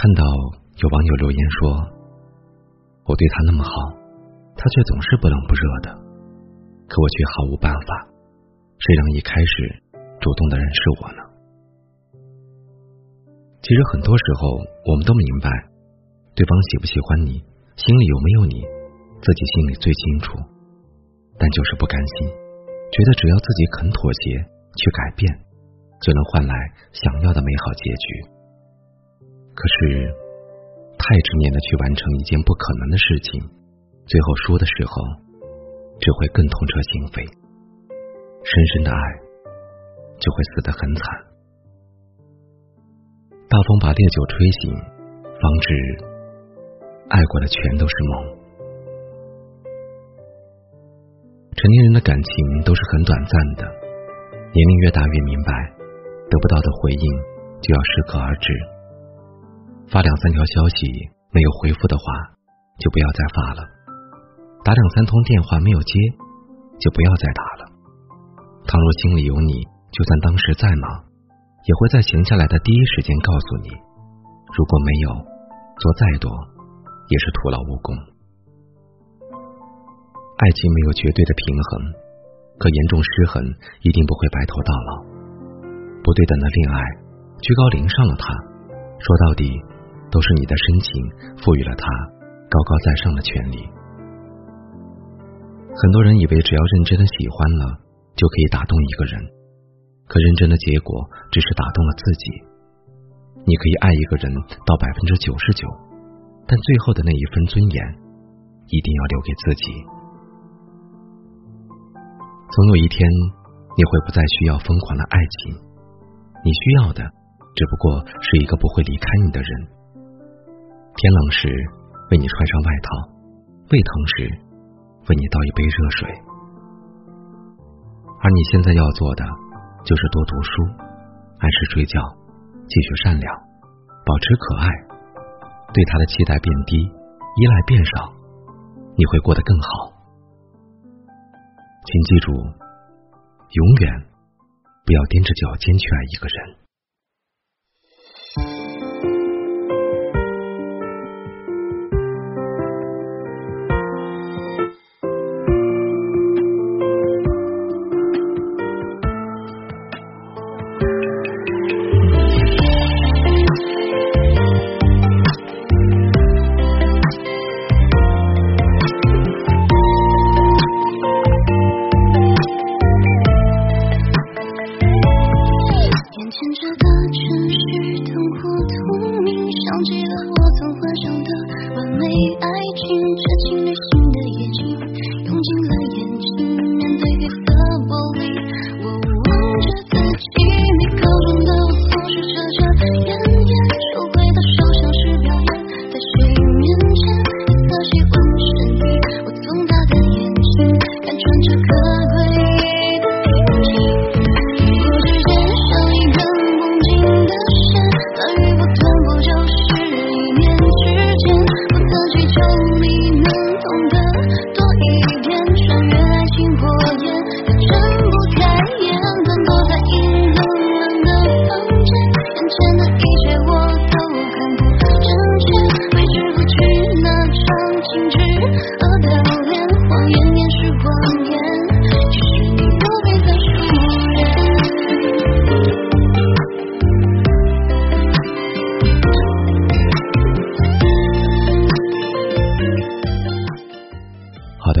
看到有网友留言说：“我对他那么好，他却总是不冷不热的，可我却毫无办法。谁让一开始主动的人是我呢？”其实很多时候，我们都明白，对方喜不喜欢你，心里有没有你，自己心里最清楚。但就是不甘心，觉得只要自己肯妥协、去改变，就能换来想要的美好结局。可是，太执念的去完成一件不可能的事情，最后输的时候，只会更痛彻心扉。深深的爱，就会死得很惨。大风把烈酒吹醒，方知爱过的全都是梦。成年人的感情都是很短暂的，年龄越大越明白，得不到的回应就要适可而止。发两三条消息没有回复的话，就不要再发了；打两三通电话没有接，就不要再打了。倘若心里有你，就算当时再忙。也会在闲下来的第一时间告诉你，如果没有做再多，也是徒劳无功。爱情没有绝对的平衡，可严重失衡一定不会白头到老。不对等的恋爱，居高临上了他，说到底都是你的深情赋予了他高高在上的权利。很多人以为只要认真的喜欢了，就可以打动一个人。可认真的结果只是打动了自己。你可以爱一个人到百分之九十九，但最后的那一分尊严一定要留给自己。总有一天，你会不再需要疯狂的爱情，你需要的只不过是一个不会离开你的人。天冷时为你穿上外套，胃疼时为你倒一杯热水。而你现在要做的。就是多读书，按时睡觉，继续善良，保持可爱，对他的期待变低，依赖变少，你会过得更好。请记住，永远不要踮着脚尖去爱一个人。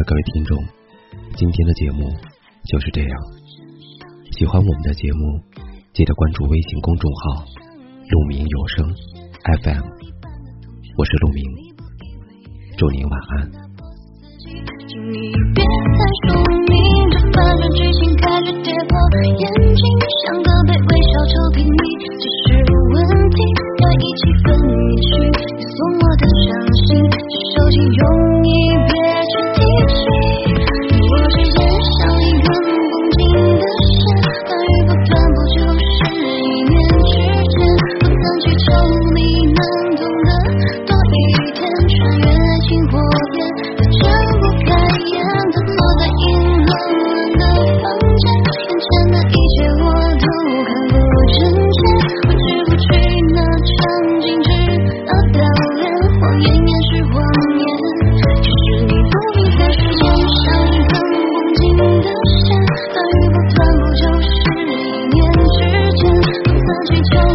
各位听众今天的节目就是这样。喜欢我们的节目记得关注微信公众号鹿鸣有声 fm 我是鹿鸣祝您晚安。去求。